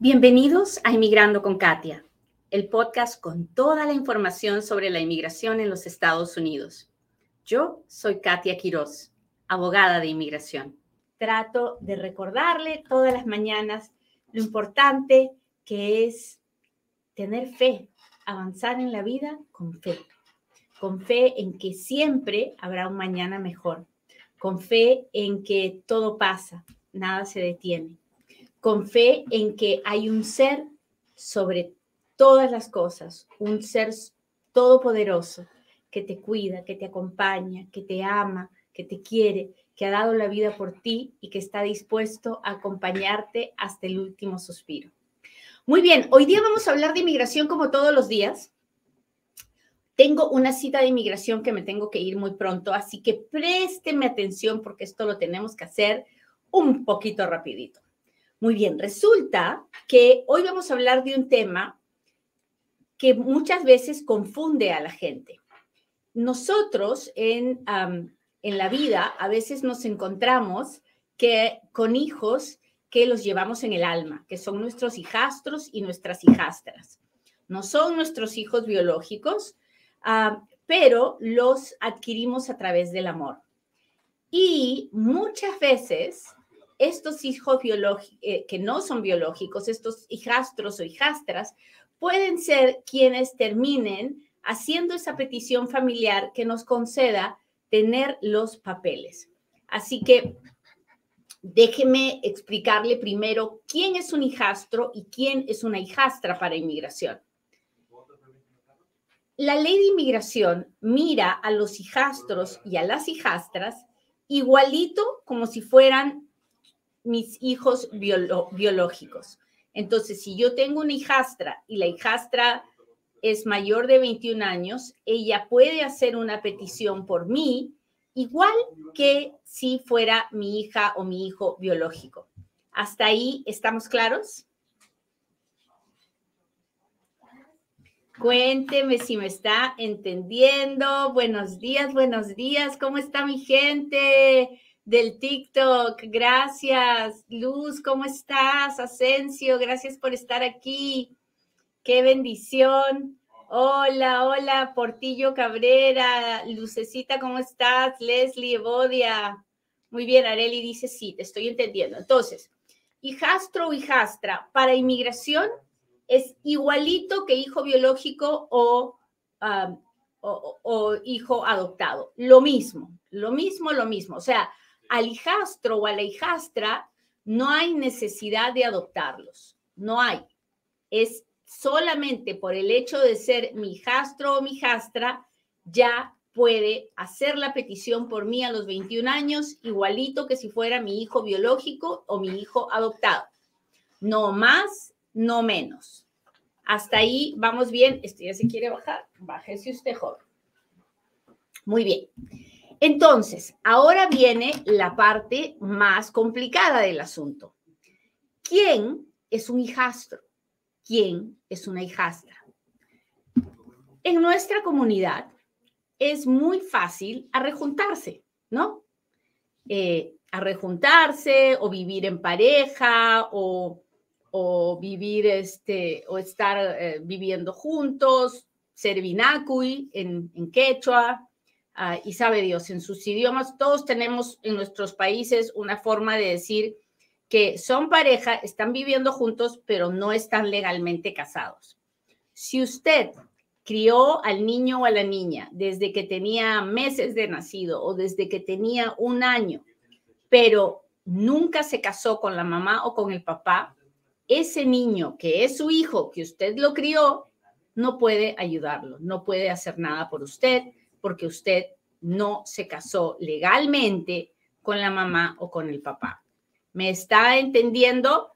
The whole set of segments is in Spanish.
Bienvenidos a Inmigrando con Katia, el podcast con toda la información sobre la inmigración en los Estados Unidos. Yo soy Katia Quiroz, abogada de inmigración. Trato de recordarle todas las mañanas lo importante que es tener fe, avanzar en la vida con fe, con fe en que siempre habrá un mañana mejor, con fe en que todo pasa, nada se detiene con fe en que hay un ser sobre todas las cosas, un ser todopoderoso que te cuida, que te acompaña, que te ama, que te quiere, que ha dado la vida por ti y que está dispuesto a acompañarte hasta el último suspiro. Muy bien, hoy día vamos a hablar de inmigración como todos los días. Tengo una cita de inmigración que me tengo que ir muy pronto, así que présteme atención porque esto lo tenemos que hacer un poquito rapidito. Muy bien, resulta que hoy vamos a hablar de un tema que muchas veces confunde a la gente. Nosotros en, en la vida a veces nos encontramos que con hijos que los llevamos en el alma, que son nuestros hijastros y nuestras hijastras. No son nuestros hijos biológicos, pero los adquirimos a través del amor. Y muchas veces estos hijos eh, que no son biológicos, estos hijastros o hijastras, pueden ser quienes terminen haciendo esa petición familiar que nos conceda tener los papeles. Así que déjeme explicarle primero quién es un hijastro y quién es una hijastra para inmigración. La ley de inmigración mira a los hijastros y a las hijastras igualito como si fueran mis hijos biológicos. Entonces, si yo tengo una hijastra y la hijastra es mayor de 21 años, ella puede hacer una petición por mí, igual que si fuera mi hija o mi hijo biológico. ¿Hasta ahí estamos claros? Cuénteme si me está entendiendo. Buenos días, buenos días. ¿Cómo está mi gente? Del TikTok. Gracias, Luz, ¿cómo estás? Asensio, gracias por estar aquí. Qué bendición. Hola, hola, Portillo Cabrera, Lucecita, ¿cómo estás? Leslie, Evodia. Muy bien, Areli dice sí, te estoy entendiendo. Entonces, hijastro o hijastra para inmigración es igualito que hijo biológico o, o hijo adoptado. Lo mismo, lo mismo, lo mismo. O sea, al hijastro o a la hijastra no hay necesidad de adoptarlos, no hay. Es solamente por el hecho de ser mi hijastro o mi hijastra, ya puede hacer la petición por mí a los 21 años, igualito que si fuera mi hijo biológico o mi hijo adoptado. No más, no menos. Hasta ahí vamos bien. Esto ya quiere bajar. Bájese usted, joven. Muy bien. Entonces, ahora viene la parte más complicada del asunto. ¿Quién es un hijastro? ¿Quién es una hijastra? En nuestra comunidad es muy fácil arrejuntarse, ¿no? Eh, arrejuntarse o vivir en pareja o, vivir este, o estar eh, viviendo juntos, ser vinacui en, en quechua, Ah, y sabe Dios, en sus idiomas, todos tenemos en nuestros países una forma de decir que son pareja, están viviendo juntos, pero no están legalmente casados. Si usted crió al niño o a la niña desde que tenía meses de nacido o desde que tenía un año, pero nunca se casó con la mamá o con el papá, ese niño que es su hijo, que usted lo crió, no puede ayudarlo, no puede hacer nada por usted, porque usted no se casó legalmente con la mamá o con el papá. ¿Me está entendiendo?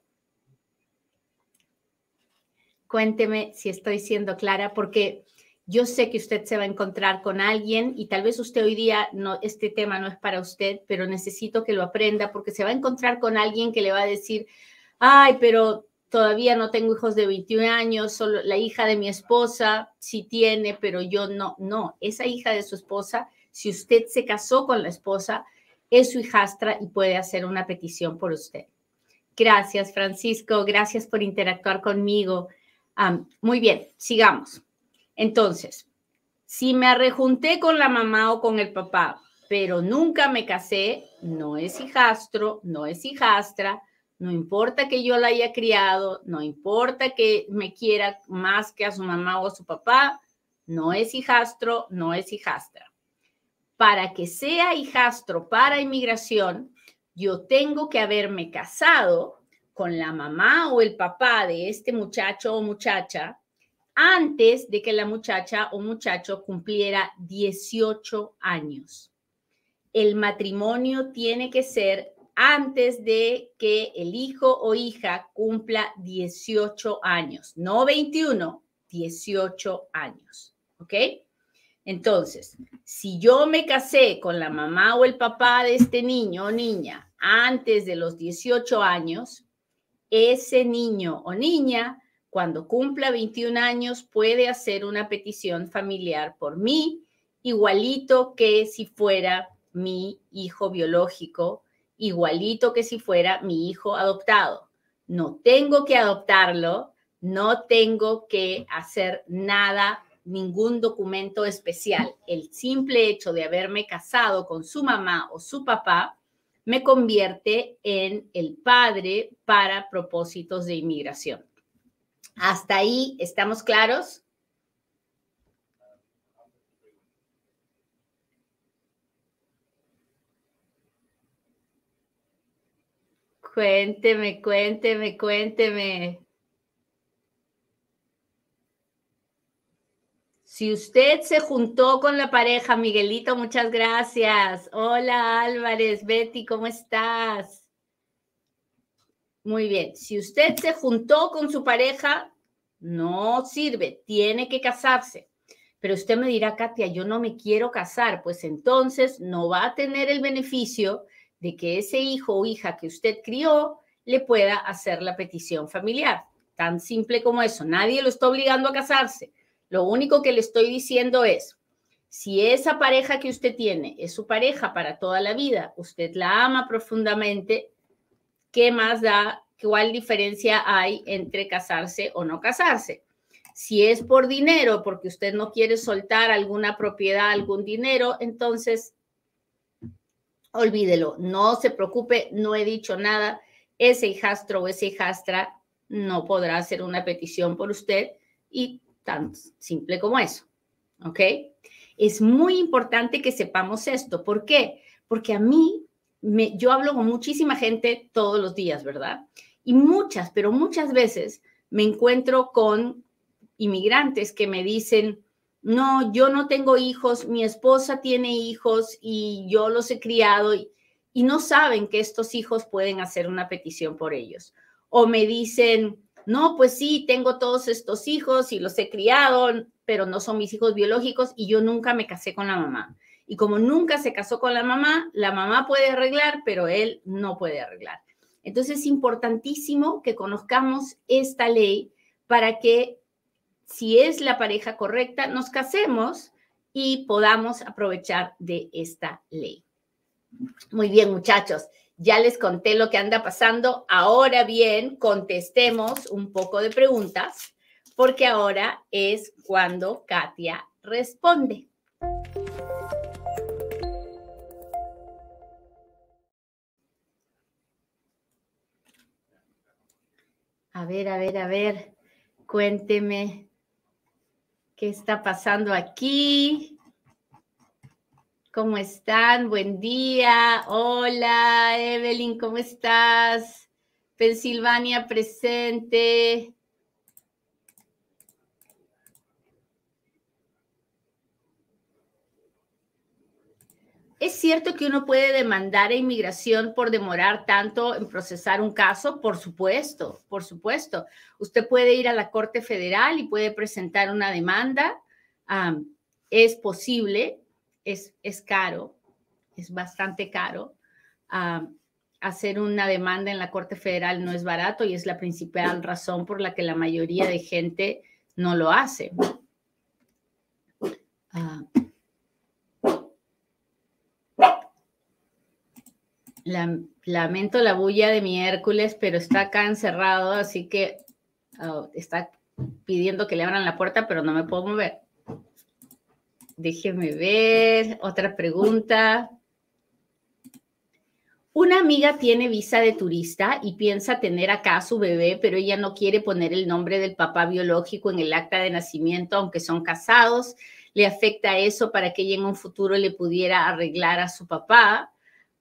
Cuénteme si estoy siendo clara, porque yo sé que usted se va a encontrar con alguien y tal vez usted hoy día no, este tema no es para usted, pero necesito que lo aprenda porque se va a encontrar con alguien que le va a decir, ay, pero todavía no tengo hijos de 21 años, solo la hija de mi esposa sí tiene, pero yo no, no, esa hija de su esposa, si usted se casó con la esposa, es su hijastra y puede hacer una petición por usted. Gracias, Francisco. Gracias por interactuar conmigo. muy bien, sigamos. Entonces, si me rejunté con la mamá o con el papá, pero nunca me casé, no es hijastro, no es hijastra, no importa que yo la haya criado, no importa que me quiera más que a su mamá o a su papá, no es hijastro, no es hijastra. Para que sea hijastro para inmigración, yo tengo que haberme casado con la mamá o el papá de este muchacho o muchacha antes de que la muchacha o muchacho cumpliera 18 años. El matrimonio tiene que ser antes de que el hijo o hija cumpla 18 años, no 21, 18 años. ¿Ok? Entonces, si yo me casé con la mamá o el papá de este niño o niña antes de los 18 años, ese niño o niña, cuando cumpla 21 años, puede hacer una petición familiar por mí, igualito que si fuera mi hijo biológico, igualito que si fuera mi hijo adoptado. No tengo que adoptarlo, no tengo que hacer nada ningún documento especial. El simple hecho de haberme casado con su mamá o su papá me convierte en el padre para propósitos de inmigración. ¿Hasta ahí estamos claros? Cuénteme, cuénteme, cuénteme. Si usted se juntó con la pareja, Miguelito, muchas gracias. Hola Álvarez, Betty, ¿cómo estás? Muy bien. Si usted se juntó con su pareja, no sirve, tiene que casarse. Pero usted me dirá, Katia, yo no me quiero casar, pues entonces no va a tener el beneficio de que ese hijo o hija que usted crió le pueda hacer la petición familiar. Tan simple como eso. Nadie lo está obligando a casarse lo único que le estoy diciendo es, si esa pareja que usted tiene es su pareja para toda la vida, usted la ama profundamente, ¿qué más da? ¿Cuál diferencia hay entre casarse o no casarse? Si es por dinero, porque usted no quiere soltar alguna propiedad, algún dinero, entonces olvídelo, no se preocupe, no he dicho nada. Ese hijastro o esa hijastra no podrá hacer una petición por usted y tan simple como eso. ¿Ok? Es muy importante que sepamos esto. ¿Por qué? Porque a mí, me, yo hablo con muchísima gente todos los días, ¿verdad? Y muchas, pero muchas veces me encuentro con inmigrantes que me dicen, no, yo no tengo hijos, mi esposa tiene hijos y yo los he criado y, no saben que estos hijos pueden hacer una petición por ellos. O me dicen, no, pues sí, tengo todos estos hijos y los he criado, pero no son mis hijos biológicos y yo nunca me casé con la mamá. Y como nunca se casó con la mamá, la mamá puede arreglar, pero él no puede arreglar. Entonces es importantísimo que conozcamos esta ley para que si es la pareja correcta, nos casemos y podamos aprovechar de esta ley. Muy bien, muchachos. Ya les conté lo que anda pasando. Ahora bien, contestemos un poco de preguntas, porque ahora es cuando Katia responde. A ver, a ver, a ver, cuénteme qué está pasando aquí. ¿Cómo están? Buen día. Hola, Evelyn, ¿cómo estás? Pensilvania presente. ¿Es cierto que uno puede demandar a inmigración por demorar tanto en procesar un caso? Por supuesto, por supuesto. Usted puede ir a la Corte Federal y puede presentar una demanda. es posible, es, caro, es bastante caro. Hacer una demanda en la Corte Federal no es barato y es la principal razón por la que la mayoría de gente no lo hace. Ah. lamento la bulla de mi Hércules, pero está acá encerrado, así que oh, está pidiendo que le abran la puerta, pero no me puedo mover. Déjeme ver. Otra pregunta. Una amiga tiene visa de turista y piensa tener acá a su bebé, pero ella no quiere poner el nombre del papá biológico en el acta de nacimiento, aunque son casados. Le afecta eso para que ella en un futuro le pudiera arreglar a su papá.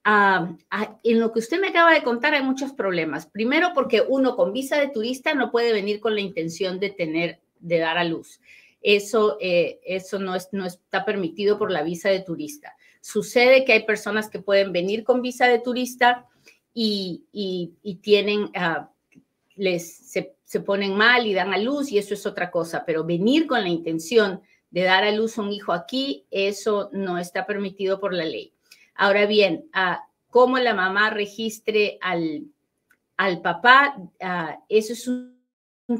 Ah, ah, en lo que usted me acaba de contar hay muchos problemas. Primero porque uno con visa de turista no puede venir con la intención de tener, de dar a luz. Eso, eh, eso no, es, no está permitido por la visa de turista. Sucede que hay personas que pueden venir con visa de turista y, y, tienen, ah, les, se, se ponen mal y dan a luz y eso es otra cosa, pero venir con la intención de dar a luz a un hijo aquí, eso no está permitido por la ley. Ahora bien, cómo la mamá registre al, al papá, eso es un,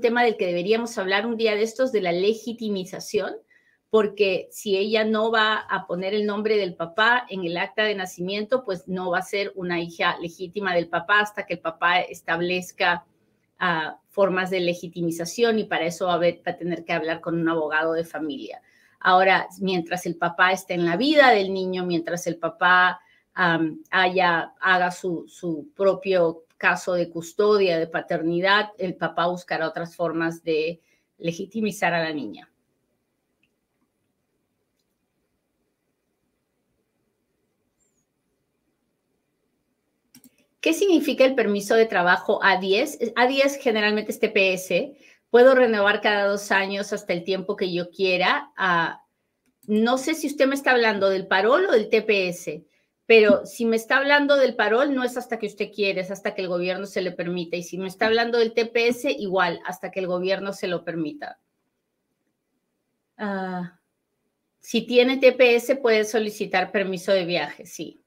tema del que deberíamos hablar un día de estos, de la legitimización, porque si ella no va a poner el nombre del papá en el acta de nacimiento, pues no va a ser una hija legítima del papá hasta que el papá establezca formas de legitimización y para eso va a tener que hablar con un abogado de familia. Ahora, mientras el papá esté en la vida del niño, mientras el papá haya, haga su, su propio caso de custodia, de paternidad, el papá buscará otras formas de legitimizar a la niña. ¿Qué significa el permiso de trabajo A10? A10 generalmente es TPS, puedo renovar cada dos años hasta el tiempo que yo quiera. No sé si usted me está hablando del parol o del TPS, pero si me está hablando del parol, no es hasta que usted quiere, es hasta que el gobierno se le permita. Y si me está hablando del TPS, igual, hasta que el gobierno se lo permita. Ah, si tiene TPS, puede solicitar permiso de viaje, sí.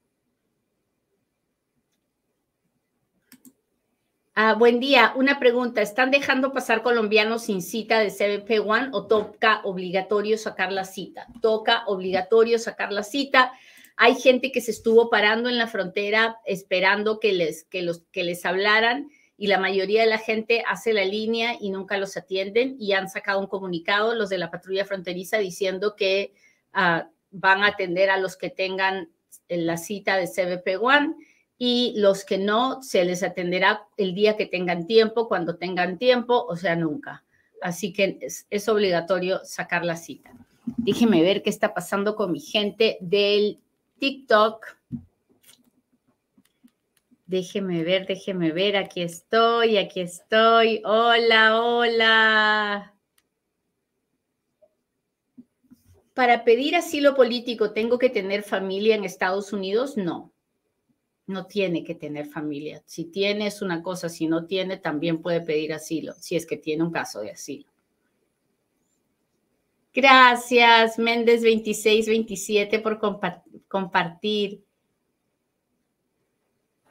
Ah, buen día. Una pregunta. ¿Están dejando pasar colombianos sin cita de CBP One o toca obligatorio sacar la cita? Toca obligatorio sacar la cita. Hay gente que se estuvo parando en la frontera esperando que les, que los, que les hablaran y la mayoría de la gente hace la línea y nunca los atienden y han sacado un comunicado los de la patrulla fronteriza diciendo que ah, van a atender a los que tengan la cita de CBP One y los que no, se les atenderá el día que tengan tiempo, cuando tengan tiempo, o sea, nunca. Así que es, obligatorio sacar la cita. Déjeme ver qué está pasando con mi gente del TikTok. Déjeme ver, déjeme ver, aquí estoy, aquí estoy. Hola, hola. Para pedir asilo político, ¿tengo que tener familia en Estados Unidos? No no tiene que tener familia. Si tiene es una cosa, si no tiene también puede pedir asilo, si es que tiene un caso de asilo. Gracias, Méndez 2627 por compartir.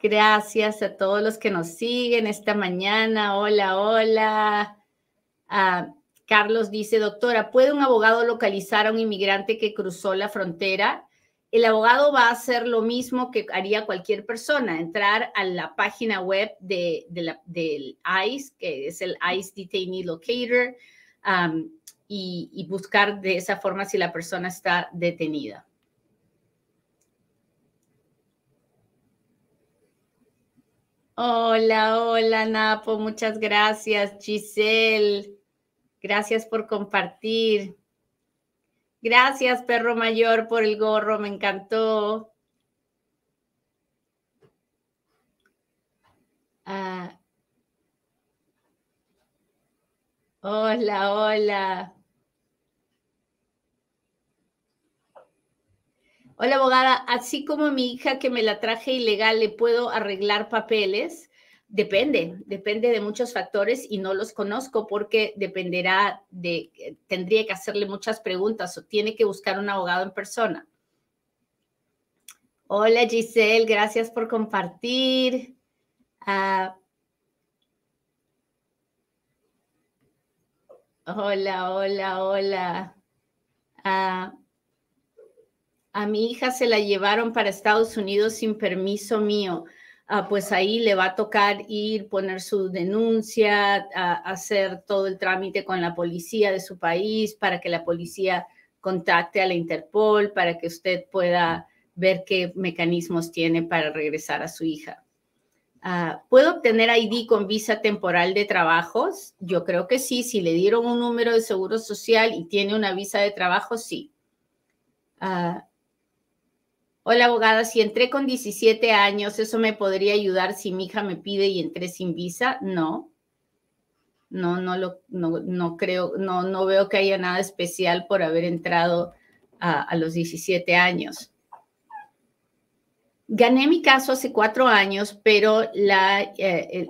Gracias a todos los que nos siguen esta mañana. Hola, hola. Ah, Carlos dice, doctora, ¿puede un abogado localizar a un inmigrante que cruzó la frontera? El abogado va a hacer lo mismo que haría cualquier persona, entrar a la página web de, del ICE, que es el ICE Detainee Locator, um, y, buscar de esa forma si la persona está detenida. Hola, hola, Napo, muchas gracias, Giselle. Gracias por compartir. Gracias, perro mayor, por el gorro, me encantó. Ah. Hola, hola. Hola, abogada. Así como mi hija que me la traje ilegal, ¿le puedo arreglar papeles? Depende, depende de muchos factores y no los conozco porque dependerá de, eh, tendría que hacerle muchas preguntas o tiene que buscar un abogado en persona. Hola Giselle, gracias por compartir. Ah, hola, hola, hola. Ah, a mi hija se la llevaron para Estados Unidos sin permiso mío. Ah, pues ahí le va a tocar ir, poner su denuncia, hacer todo el trámite con la policía de su país para que la policía contacte a la Interpol, para que usted pueda ver qué mecanismos tiene para regresar a su hija. Ah, ¿Puedo obtener ID con visa temporal de trabajos? Yo creo que sí. Si le dieron un número de seguro social y tiene una visa de trabajo, sí. Ah, hola, abogada. Si entré con 17 años, ¿eso me podría ayudar si mi hija me pide y entré sin visa? No. No, no, lo, no, creo, no, no veo que haya nada especial por haber entrado a, a los 17 años. Gané mi caso hace cuatro años, pero la, eh,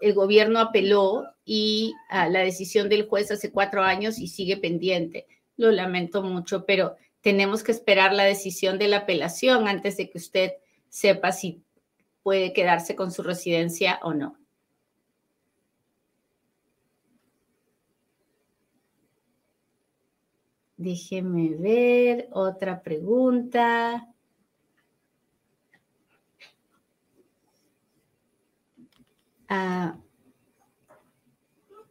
el, gobierno apeló y ah, la decisión del juez hace cuatro años y sigue pendiente. Lo lamento mucho, pero tenemos que esperar la decisión de la apelación antes de que usted sepa si puede quedarse con su residencia o no. Déjeme ver otra pregunta. Ah,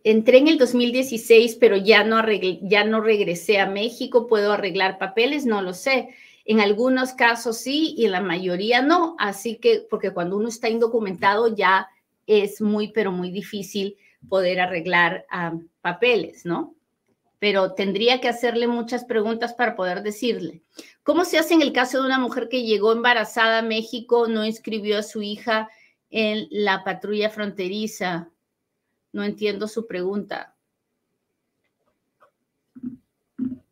entré en el 2016, pero ya no, ya no regresé a México. ¿Puedo arreglar papeles? No lo sé. En algunos casos sí y en la mayoría no. Así que, porque cuando uno está indocumentado ya es muy, pero muy difícil poder arreglar ah, papeles, ¿no? Pero tendría que hacerle muchas preguntas para poder decirle. ¿Cómo se hace en el caso de una mujer que llegó embarazada a México, no inscribió a su hija en la patrulla fronteriza? No entiendo su pregunta.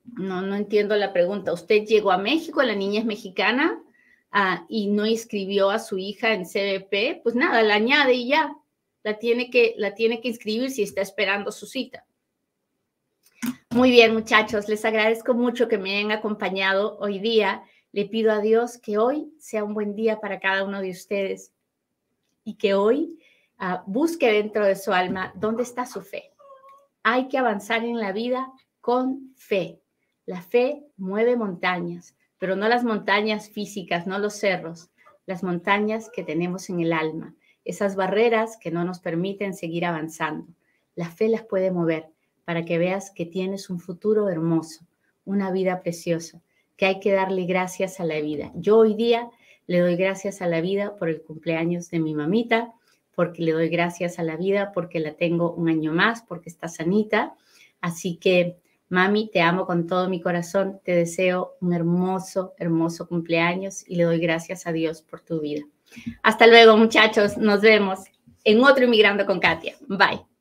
No, no entiendo la pregunta. Usted llegó a México, la niña es mexicana ah, y no inscribió a su hija en CBP, pues nada, la añade y ya. La tiene que, la tiene que inscribir si está esperando su cita. Muy bien, muchachos, les agradezco mucho que me hayan acompañado hoy día. Le pido a Dios que hoy sea un buen día para cada uno de ustedes y que hoy busque dentro de su alma dónde está su fe. Hay que avanzar en la vida con fe. La fe mueve montañas, pero no las montañas físicas, no los cerros, las montañas que tenemos en el alma, esas barreras que no nos permiten seguir avanzando. La fe las puede mover para que veas que tienes un futuro hermoso, una vida preciosa, que hay que darle gracias a la vida. Yo hoy día le doy gracias a la vida por el cumpleaños de mi mamita, porque le doy gracias a la vida porque la tengo un año más, porque está sanita. Así que, mami, te amo con todo mi corazón, te deseo un hermoso, hermoso cumpleaños y le doy gracias a Dios por tu vida. Hasta luego, muchachos, nos vemos en otro Inmigrando con Katia. Bye.